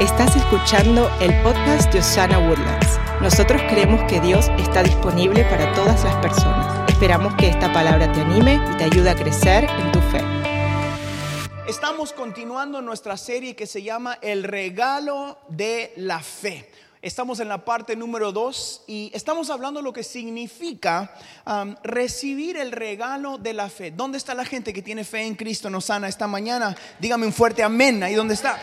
Estás escuchando el podcast de Osana Woodlands. Nosotros creemos que Dios está disponible para todas las personas. Esperamos que esta palabra te anime y te ayude a crecer en tu fe. Estamos continuando nuestra serie que se llama El regalo de la fe. Estamos en la parte número dos y estamos hablando lo que significa um, recibir el regalo de la fe. ¿Dónde está la gente que tiene fe en Cristo nos sana esta mañana? Dígame un fuerte amén. Ahí dónde está.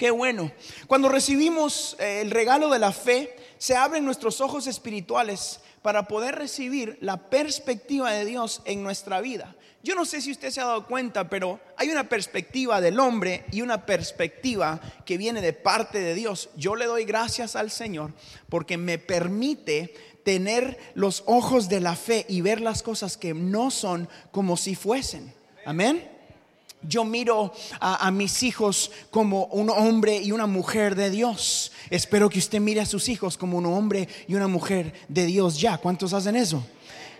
Qué bueno. Cuando recibimos eh, el regalo de la fe, se abren nuestros ojos espirituales para poder recibir la perspectiva de Dios en nuestra vida. Yo no sé si usted se ha dado cuenta, pero hay una perspectiva del hombre y una perspectiva que viene de parte de Dios. Yo le doy gracias al Señor porque me permite tener los ojos de la fe y ver las cosas que no son como si fuesen. Amén. Yo miro a, mis hijos como un hombre y una mujer de Dios. Espero que usted mire a sus hijos como un hombre y una mujer de Dios ya. ¿Cuántos hacen eso?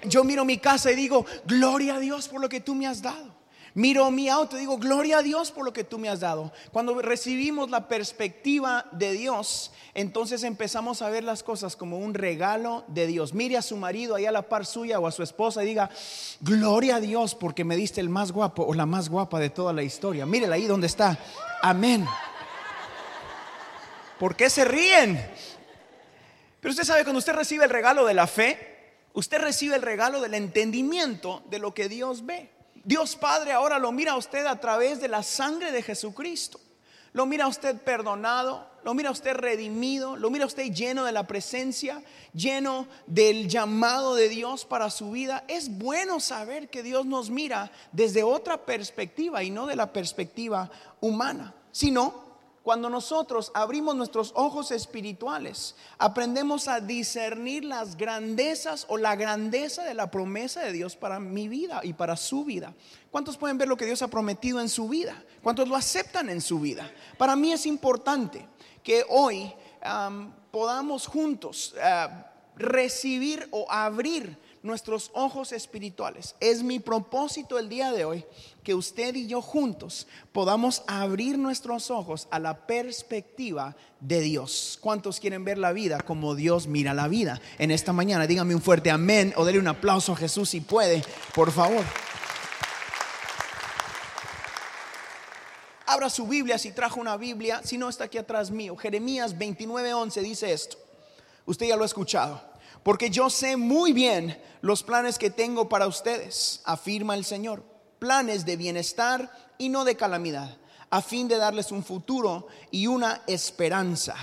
Yo miro mi casa y digo, gloria a Dios por lo que tú me has dado. Miro mi auto y digo, gloria a Dios por lo que tú me has dado. Cuando recibimos la perspectiva de Dios, entonces empezamos a ver las cosas como un regalo de Dios. Mire a su marido ahí a la par suya o a su esposa y diga, gloria a Dios porque me diste el más guapo o la más guapa de toda la historia. Mírela ahí donde está. Amén. ¿Por qué se ríen? Pero usted sabe, cuando usted recibe el regalo de la fe, usted recibe el regalo del entendimiento de lo que Dios ve. Dios Padre ahora lo mira a usted a través de la sangre de Jesucristo. Lo mira a usted perdonado, lo mira a usted redimido, lo mira a usted lleno de la presencia, lleno del llamado de Dios para su vida. Es bueno saber que Dios nos mira desde otra perspectiva y no de la perspectiva humana, sino cuando nosotros abrimos nuestros ojos espirituales, aprendemos a discernir las grandezas o la grandeza de la promesa de Dios para mi vida y para su vida. ¿Cuántos pueden ver lo que Dios ha prometido en su vida? ¿Cuántos lo aceptan en su vida? Para mí es importante que hoy podamos juntos eh, recibir o abrir nuestros ojos espirituales. Es mi propósito el día de hoy que usted y yo juntos podamos abrir nuestros ojos a la perspectiva de Dios. ¿Cuántos quieren ver la vida como Dios mira la vida? En esta mañana, dígame un fuerte amén o denle un aplauso a Jesús si puede, por favor. Abra su Biblia si trajo una Biblia, si no está aquí atrás mío. Jeremías 29:11 dice esto. Usted ya lo ha escuchado. Porque yo sé muy bien los planes que tengo para ustedes, afirma el Señor. Planes de bienestar y no de calamidad, a fin de darles un futuro y una esperanza.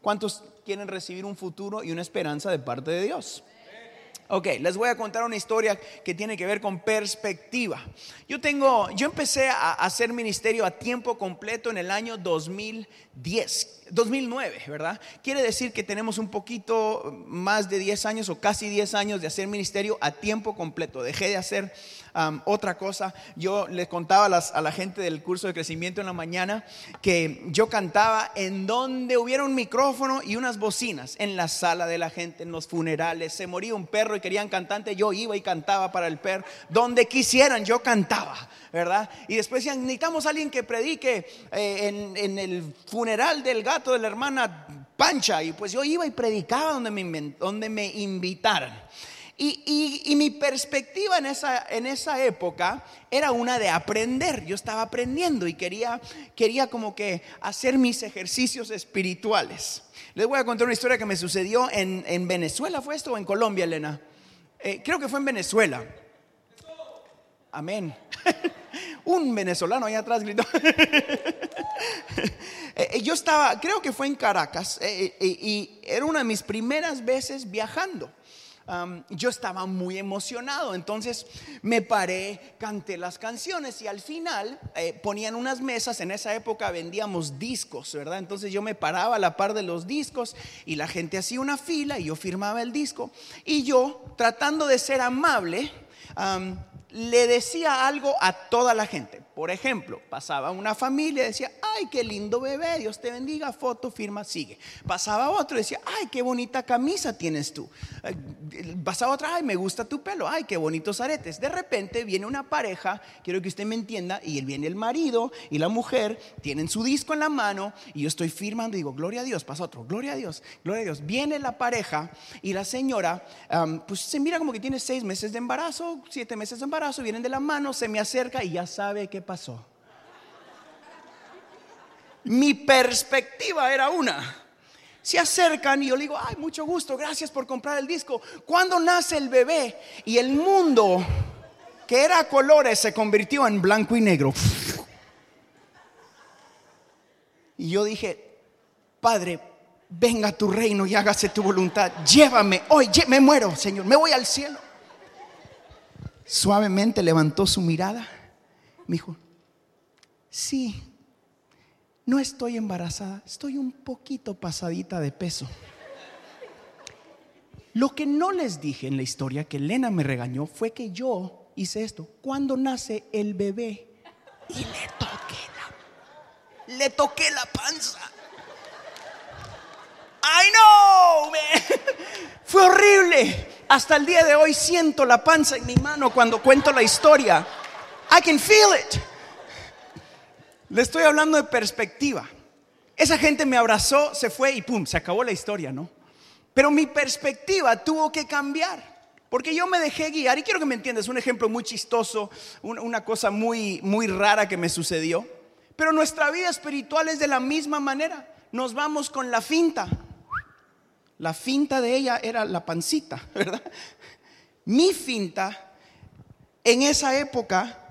¿Cuántos quieren recibir un futuro y una esperanza de parte de Dios? Ok, les voy a contar una historia que tiene que ver con perspectiva. Yo tengo, yo empecé a hacer ministerio a tiempo completo en el año 2010, 2009, ¿verdad? Quiere decir que tenemos un poquito más de 10 años o casi 10 años de hacer ministerio a tiempo completo. Dejé de hacer otra cosa. Yo les contaba a, la gente del curso de crecimiento en la mañana que yo cantaba en donde hubiera un micrófono y unas bocinas, en la sala de la gente, en los funerales. Se moría un perro y querían cantante, yo iba y cantaba para el perro. Donde quisieran, yo cantaba, ¿verdad? Y después decían, necesitamos alguien que predique eh, en, el funeral del gato de la hermana Pancha. Y pues yo iba y predicaba donde me, donde me invitaran. Y, mi perspectiva en esa, en esa época era una de aprender. Yo estaba aprendiendo y quería, quería como que hacer mis ejercicios espirituales. Les voy a contar una historia que me sucedió en, Venezuela. ¿Fue esto o en Colombia, Elena? Eh, creo que fue en Venezuela. Amén. Un venezolano ahí atrás gritó. Eh, eh, yo estaba, creo que fue en Caracas, y era una de mis primeras veces viajando yo estaba muy emocionado. Entonces me paré, canté las canciones y al final eh, ponían unas mesas. En esa época vendíamos discos, ¿verdad? Entonces yo me paraba a la par de los discos y la gente hacía una fila y yo firmaba el disco. Y yo, tratando de ser amable, le decía algo a toda la gente Por ejemplo, pasaba una familia y decía, ay, qué lindo bebé, Dios te bendiga, foto, firma, sigue. Pasaba otro y decía, ay, qué bonita camisa tienes tú. Pasaba otra, ay, me gusta tu pelo, ay, qué bonitos aretes. De repente viene una pareja, quiero que usted me entienda, y viene el marido y la mujer, tienen su disco en la mano, y yo estoy firmando y digo, gloria a Dios, pasa otro, gloria a Dios, gloria a Dios. Viene la pareja y la señora, pues se mira como que tiene seis meses de embarazo, siete meses de embarazo, vienen de la mano, se me acerca y ya sabe qué pasó. Mi perspectiva era una. Se acercan y yo le digo, ay, mucho gusto, gracias por comprar el disco. ¿Cuándo nace el bebé? Y el mundo, que era colores, se convirtió en blanco y negro. Y yo dije, Padre, venga tu reino y hágase tu voluntad. Llévame, hoy me muero, Señor, me voy al cielo. Suavemente levantó su mirada. Me dijo, sí, no estoy embarazada, estoy un poquito pasadita de peso. Lo que no les dije en la historia que Elena me regañó fue que yo hice esto. Cuando nace el bebé y le toqué la, le toqué la panza. I know, Fue horrible. Hasta el día de hoy siento la panza en mi mano cuando cuento la historia. I can feel it. Le estoy hablando de perspectiva. Esa gente me abrazó, se fue y pum, se acabó la historia, ¿no? Pero mi perspectiva tuvo que cambiar. Porque yo me dejé guiar, y quiero que me entiendas, un ejemplo muy chistoso, una cosa muy, muy rara que me sucedió. Pero nuestra vida espiritual es de la misma manera. Nos vamos con la finta. La finta de ella era la pancita, ¿verdad? Mi finta en esa época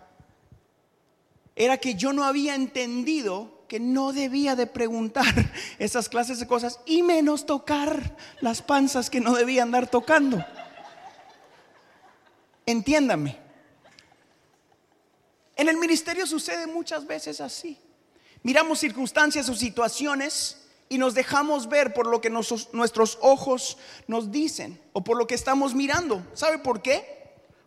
era que yo no había entendido que no debía de preguntar esas clases de cosas y menos tocar las panzas que no debía andar tocando. Entiéndame. En el ministerio sucede muchas veces así. Miramos circunstancias o situaciones y nos dejamos ver por lo que nuestros ojos nos dicen o por lo que estamos mirando. ¿Sabe por qué?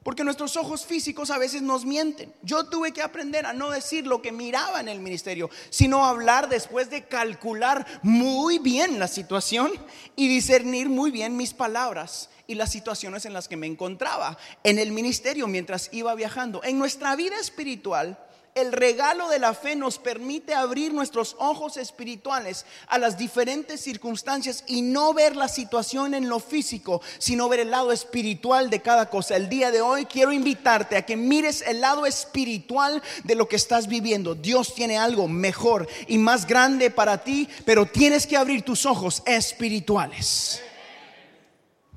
Porque nuestros ojos físicos a veces nos mienten. Yo tuve que aprender a no decir lo que miraba en el ministerio, sino hablar después de calcular muy bien la situación y discernir muy bien mis palabras y las situaciones en las que me encontraba en el ministerio mientras iba viajando. En nuestra vida espiritual, el regalo de la fe nos permite abrir nuestros ojos espirituales a las diferentes circunstancias y no ver la situación en lo físico, sino ver el lado espiritual de cada cosa. El día de hoy quiero invitarte a que mires el lado espiritual de lo que estás viviendo. Dios tiene algo mejor y más grande para ti, pero tienes que abrir tus ojos espirituales.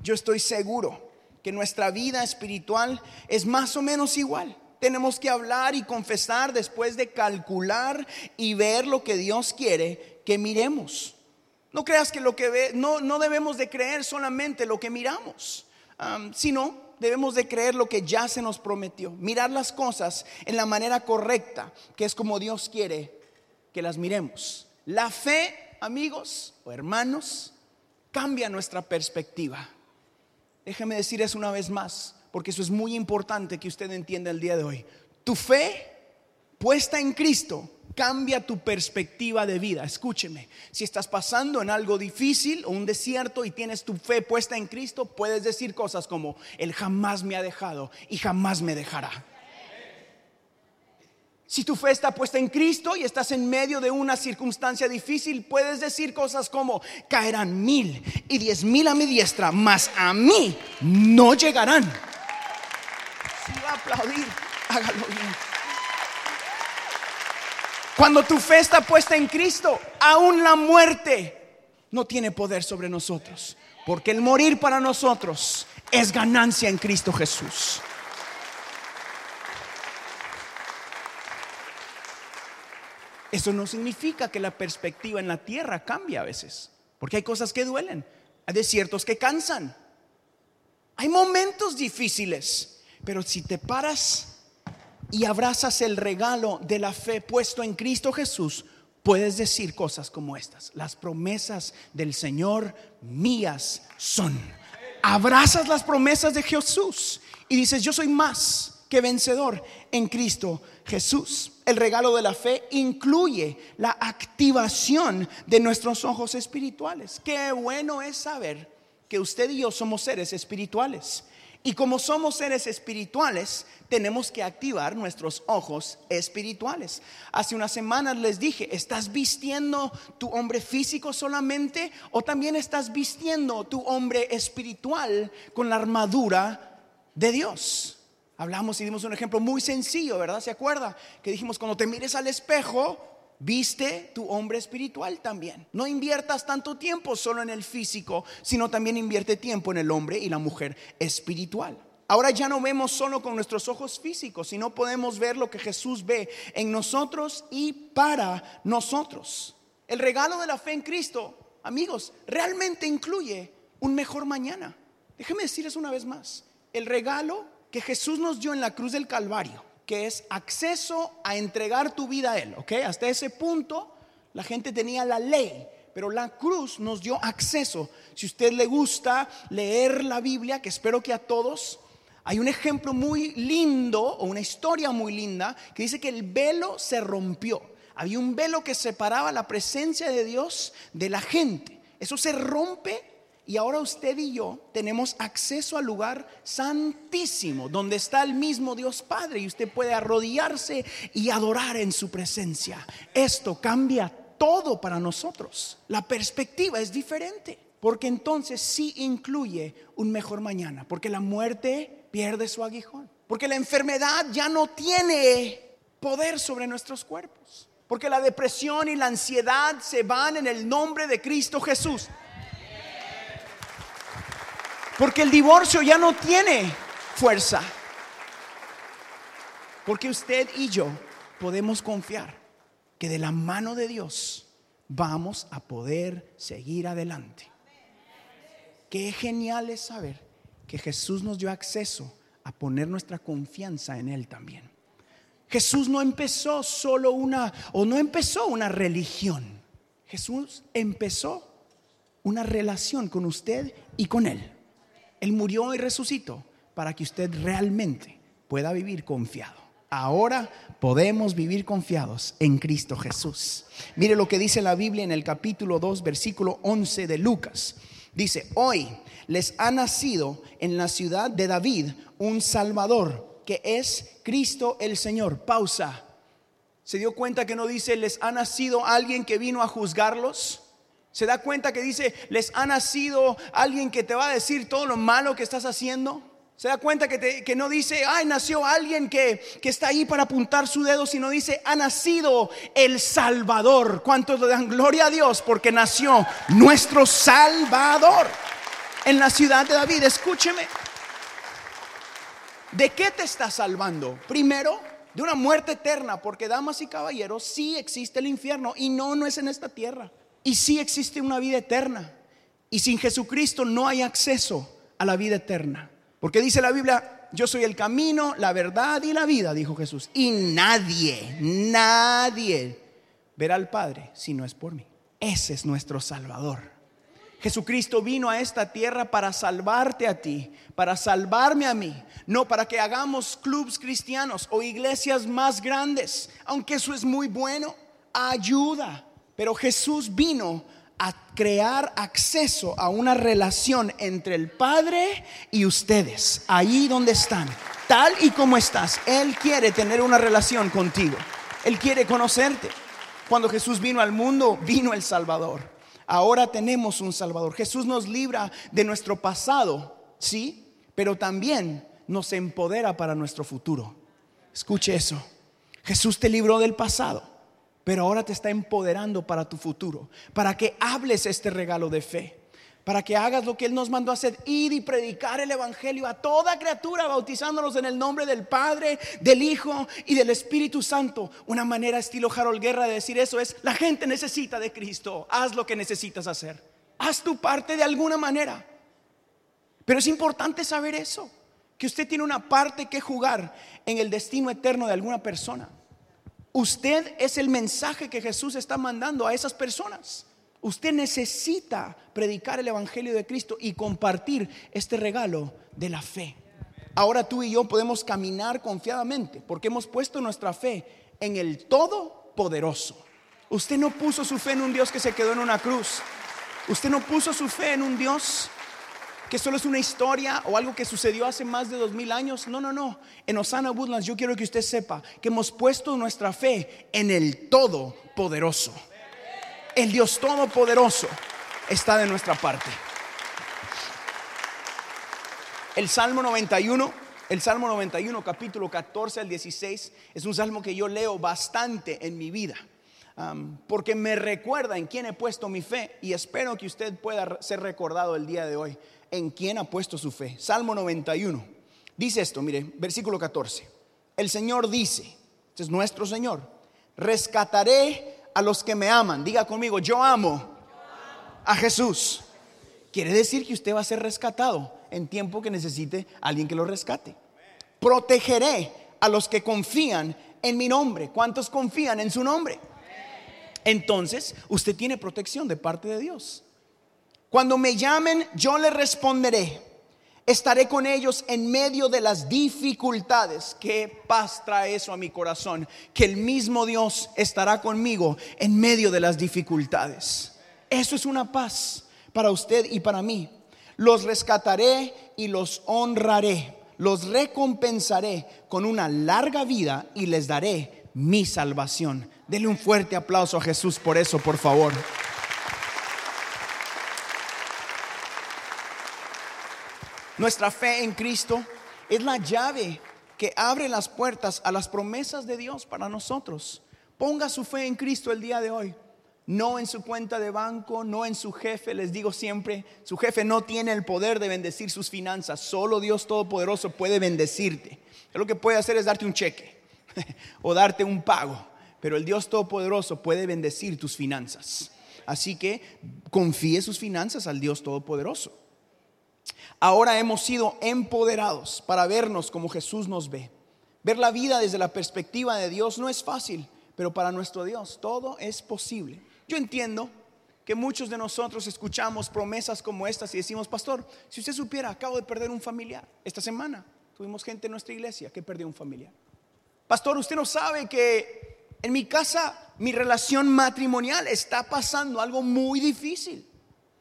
Yo estoy seguro que nuestra vida espiritual es más o menos igual tenemos que hablar y confesar después de calcular y ver lo que Dios quiere que miremos. No creas que lo que ve, no, no debemos de creer solamente lo que miramos, sino debemos de creer lo que ya se nos prometió. Mirar las cosas en la manera correcta, que es como Dios quiere que las miremos. La fe, amigos o hermanos, cambia nuestra perspectiva. Déjeme decir eso una vez más porque eso es muy importante que usted entienda el día de hoy. Tu fe puesta en Cristo cambia tu perspectiva de vida. Escúcheme, si estás pasando en algo difícil o un desierto y tienes tu fe puesta en Cristo, puedes decir cosas como, Él jamás me ha dejado y jamás me dejará. Si tu fe está puesta en Cristo y estás en medio de una circunstancia difícil, puedes decir cosas como, caerán mil y diez mil a mi diestra, mas a mí no llegarán aplaudir, hágalo bien. Cuando tu fe está puesta en Cristo, aún la muerte no tiene poder sobre nosotros. Porque el morir para nosotros es ganancia en Cristo Jesús. Eso no significa que la perspectiva en la tierra cambie a veces. Porque hay cosas que duelen. Hay desiertos que cansan. Hay momentos difíciles. Pero si te paras y abrazas el regalo de la fe puesto en Cristo Jesús, puedes decir cosas como estas. Las promesas del Señor mías son. Abrazas las promesas de Jesús y dices, yo soy más que vencedor en Cristo Jesús. El regalo de la fe incluye la activación de nuestros ojos espirituales. Qué bueno es saber que usted y yo somos seres espirituales. Y como somos seres espirituales, tenemos que activar nuestros ojos espirituales. Hace unas semanas les dije, ¿estás vistiendo tu hombre físico solamente o también estás vistiendo tu hombre espiritual con la armadura de Dios? Hablamos y dimos un ejemplo muy sencillo, ¿verdad? ¿Se acuerda? Que dijimos, cuando te mires al espejo, viste tu hombre espiritual también. No inviertas tanto tiempo solo en el físico, sino también invierte tiempo en el hombre y la mujer espiritual. Ahora ya no vemos solo con nuestros ojos físicos, sino podemos ver lo que Jesús ve en nosotros y para nosotros. El regalo de la fe en Cristo, amigos, realmente incluye un mejor mañana. Déjeme decirles una vez más, el regalo que Jesús nos dio en la cruz del Calvario, que es acceso a entregar tu vida a Él, ¿ok? Hasta ese punto la gente tenía la ley, pero la cruz nos dio acceso. Si usted le gusta leer la Biblia, que espero que a todos, hay un ejemplo muy lindo o una historia muy linda que dice que el velo se rompió. Había un velo que separaba la presencia de Dios de la gente. Eso se rompe y ahora usted y yo tenemos acceso al lugar santísimo, donde está el mismo Dios Padre y usted puede arrodillarse y adorar en su presencia. Esto cambia todo para nosotros. La perspectiva es diferente, porque entonces sí incluye un mejor mañana, porque la muerte pierde su aguijón, porque la enfermedad ya no tiene poder sobre nuestros cuerpos, porque la depresión y la ansiedad se van en el nombre de Cristo Jesús. Porque el divorcio ya no tiene fuerza. Porque usted y yo podemos confiar que de la mano de Dios vamos a poder seguir adelante. Qué genial es saber que Jesús nos dio acceso a poner nuestra confianza en Él también. Jesús no empezó solo una, o no empezó una religión. Jesús empezó una relación con usted y con Él. Él murió y resucitó para que usted realmente pueda vivir confiado. Ahora podemos vivir confiados en Cristo Jesús. Mire lo que dice la Biblia en el capítulo 2, versículo 11 de Lucas. Dice, hoy les ha nacido en la ciudad de David un Salvador, que es Cristo el Señor. Pausa. ¿Se dio cuenta que no dice, les ha nacido alguien que vino a juzgarlos? ¿Se da cuenta que dice, les ha nacido alguien que te va a decir todo lo malo que estás haciendo? ¿Se da cuenta que, que no dice, ay, nació alguien que, que, está ahí para apuntar su dedo, sino dice, ha nacido el Salvador? ¿Cuántos le dan gloria a Dios? Porque nació nuestro Salvador en la ciudad de David. Escúcheme. ¿De qué te está salvando? Primero, de una muerte eterna, porque damas y caballeros, sí existe el infierno y no, no es en esta tierra. Y sí existe una vida eterna. Y sin Jesucristo no hay acceso a la vida eterna. Porque dice la Biblia, yo soy el camino, la verdad y la vida, dijo Jesús. Y nadie, nadie verá al Padre si no es por mí. Ese es nuestro Salvador. Jesucristo vino a esta tierra para salvarte a ti, para salvarme a mí, no para que hagamos clubs cristianos o iglesias más grandes, aunque eso es muy bueno, ayuda pero Jesús vino a crear acceso a una relación entre el Padre y ustedes, ahí donde están, tal y como estás. Él quiere tener una relación contigo. Él quiere conocerte. Cuando Jesús vino al mundo, vino el Salvador. Ahora tenemos un Salvador. Jesús nos libra de nuestro pasado, sí, pero también nos empodera para nuestro futuro. Escuche eso. Jesús te libró del pasado pero ahora te está empoderando para tu futuro, para que hables este regalo de fe, para que hagas lo que Él nos mandó a hacer, ir y predicar el Evangelio a toda criatura, bautizándonos en el nombre del Padre, del Hijo y del Espíritu Santo. Una manera estilo Harold Guerra de decir eso es, la gente necesita de Cristo, haz lo que necesitas hacer, haz tu parte de alguna manera. Pero es importante saber eso, que usted tiene una parte que jugar en el destino eterno de alguna persona. Usted es el mensaje que Jesús está mandando a esas personas. Usted necesita predicar el Evangelio de Cristo y compartir este regalo de la fe. Ahora tú y yo podemos caminar confiadamente porque hemos puesto nuestra fe en el Todopoderoso. Usted no puso su fe en un Dios que se quedó en una cruz. Usted no puso su fe en un Dios que solo es una historia o algo que sucedió hace más de dos mil años. No, no, no. En Osana Woodlands yo quiero que usted sepa que hemos puesto nuestra fe en el Todopoderoso. El Dios Todopoderoso está de nuestra parte. El Salmo 91, el Salmo 91, capítulo 14 al 16, es un salmo que yo leo bastante en mi vida. porque me recuerda en quién he puesto mi fe y espero que usted pueda ser recordado el día de hoy en quién ha puesto su fe. Salmo 91. Dice esto, mire, versículo 14. El Señor dice, este es nuestro Señor, rescataré a los que me aman. Diga conmigo, yo amo a Jesús. Quiere decir que usted va a ser rescatado en tiempo que necesite alguien que lo rescate. Protegeré a los que confían en mi nombre. ¿Cuántos confían en su nombre? Entonces, usted tiene protección de parte de Dios. Cuando me llamen, yo les responderé. Estaré con ellos en medio de las dificultades. Qué paz trae eso a mi corazón. Que el mismo Dios estará conmigo en medio de las dificultades. Eso es una paz para usted y para mí. Los rescataré y los honraré. Los recompensaré con una larga vida y les daré mi salvación. Dele un fuerte aplauso a Jesús por eso, por favor. Nuestra fe en Cristo es la llave que abre las puertas a las promesas de Dios para nosotros. Ponga su fe en Cristo el día de hoy no en su cuenta de banco, no en su jefe. Les digo siempre, su jefe no tiene el poder de bendecir sus finanzas, solo Dios Todopoderoso puede bendecirte. lo que puede hacer es darte un cheque o darte un pago, pero el Dios Todopoderoso puede bendecir tus finanzas. Así que confíe sus finanzas al Dios Todopoderoso. Ahora hemos sido empoderados para vernos como Jesús nos ve. Ver la vida desde la perspectiva de Dios no es fácil, pero para nuestro Dios todo es posible. Yo entiendo que muchos de nosotros escuchamos promesas como estas y decimos, pastor, si usted supiera, acabo de perder un familiar. Esta semana tuvimos gente en nuestra iglesia que perdió un familiar. Pastor, usted no sabe que en mi casa mi relación matrimonial está pasando algo muy difícil.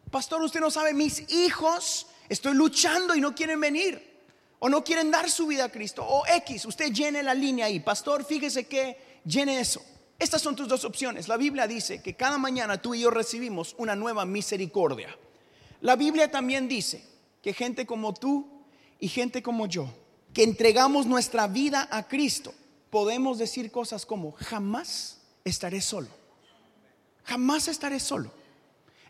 Pastor, usted no sabe, mis hijos estoy luchando y no quieren venir. O no quieren dar su vida a Cristo. O X, usted llene la línea ahí. Pastor, fíjese que llene eso. Estas son tus dos opciones. La Biblia dice que cada mañana tú y yo recibimos una nueva misericordia. La Biblia también dice que gente como tú y gente como yo, que entregamos nuestra vida a Cristo, podemos decir cosas como, jamás estaré solo. Jamás estaré solo.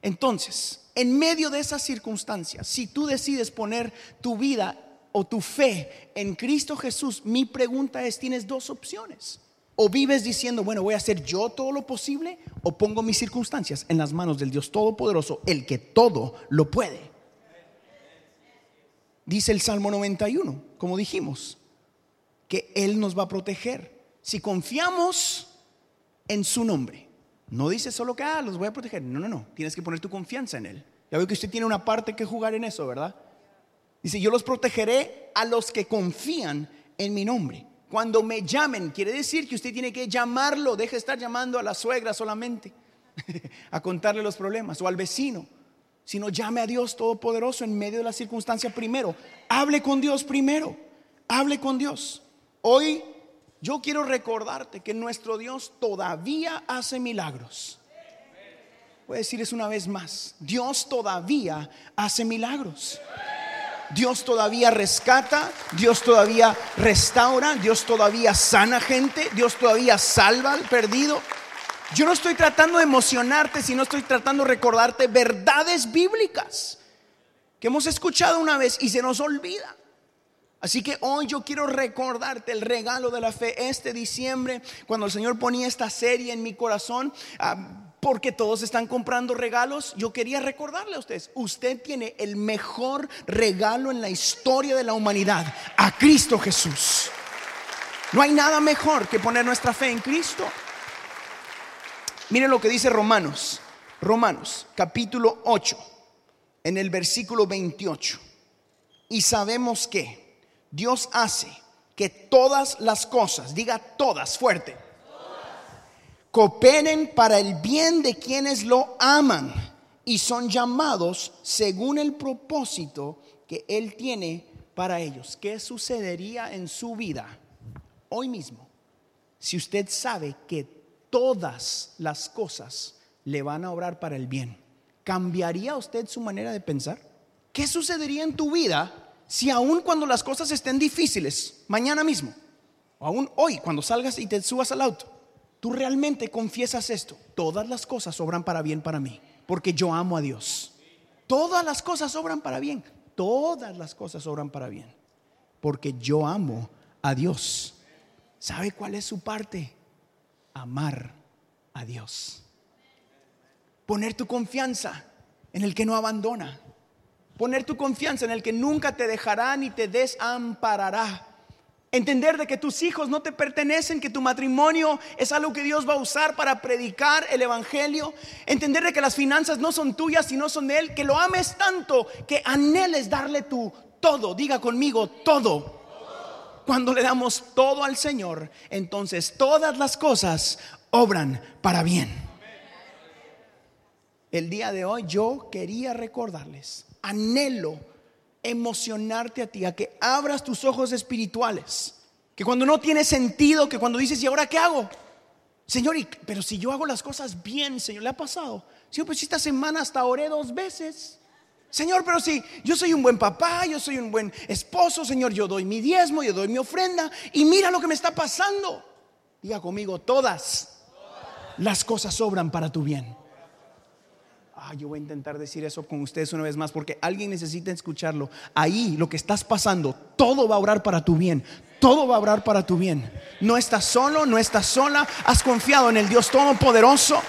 Entonces, en medio de esas circunstancias, si tú decides poner tu vida o tu fe en Cristo Jesús, mi pregunta es, tienes dos opciones. O vives diciendo, bueno, voy a hacer yo todo lo posible, o pongo mis circunstancias en las manos del Dios Todopoderoso, el que todo lo puede. Dice el Salmo 91, como dijimos, que Él nos va a proteger si confiamos en su nombre. No dice solo que, ah, los voy a proteger. No, no, no. Tienes que poner tu confianza en Él. Ya veo que usted tiene una parte que jugar en eso, ¿verdad? Dice, yo los protegeré a los que confían en mi nombre. Cuando me llamen, quiere decir que usted tiene que llamarlo, deje de estar llamando a la suegra solamente a contarle los problemas o al vecino, sino llame a Dios Todopoderoso en medio de la circunstancia primero. Hable con Dios primero, hable con Dios. Hoy yo quiero recordarte que nuestro Dios todavía hace milagros. Voy a decirles una vez más, Dios todavía hace milagros. Dios todavía rescata, Dios todavía restaura, Dios todavía sana gente, Dios todavía salva al perdido. Yo no estoy tratando de emocionarte, sino estoy tratando de recordarte verdades bíblicas que hemos escuchado una vez y se nos olvida. Así que hoy yo quiero recordarte el regalo de la fe este diciembre, cuando el Señor ponía esta serie en mi corazón. Ah, porque todos están comprando regalos, yo quería recordarle a ustedes, usted tiene el mejor regalo en la historia de la humanidad, a Cristo Jesús. No hay nada mejor que poner nuestra fe en Cristo. Miren lo que dice Romanos, Romanos capítulo 8, en el versículo 28. Y sabemos que Dios hace que todas las cosas, diga todas fuerte, cooperen para el bien de quienes lo aman y son llamados según el propósito que Él tiene para ellos. ¿Qué sucedería en su vida hoy mismo si usted sabe que todas las cosas le van a obrar para el bien? ¿Cambiaría usted su manera de pensar? ¿Qué sucedería en tu vida si aún cuando las cosas estén difíciles, mañana mismo, o aún hoy, cuando salgas y te subas al auto, tú realmente confiesas esto? Todas las cosas obran para bien para mí, porque yo amo a Dios. Todas las cosas obran para bien. Todas las cosas obran para bien, porque yo amo a Dios. ¿Sabe cuál es su parte? Amar a Dios. Poner tu confianza en el que no abandona. Poner tu confianza en el que nunca te dejará ni te desamparará. Entender de que tus hijos no te pertenecen, que tu matrimonio es algo que Dios va a usar para predicar el Evangelio. Entender de que las finanzas no son tuyas, sino son de Él. Que lo ames tanto, que anheles darle tu todo. Diga conmigo, todo. Cuando le damos todo al Señor, entonces todas las cosas obran para bien. El día de hoy yo quería recordarles, anhelo emocionarte a ti, a que abras tus ojos espirituales. Que cuando no tiene sentido, que cuando dices, ¿y ahora qué hago? Señor, pero si yo hago las cosas bien, Señor, ¿le ha pasado? Señor, pues esta semana hasta oré dos veces. Señor, pero si yo soy un buen papá, yo soy un buen esposo, Señor, yo doy mi diezmo, yo doy mi ofrenda y mira lo que me está pasando. Diga conmigo, todas las cosas sobran para tu bien. Ah, yo voy a intentar decir eso con ustedes una vez más porque alguien necesita escucharlo. Ahí lo que estás pasando, todo va a orar para tu bien. Todo va a orar para tu bien. No estás solo, no estás sola. Has confiado en el Dios Todopoderoso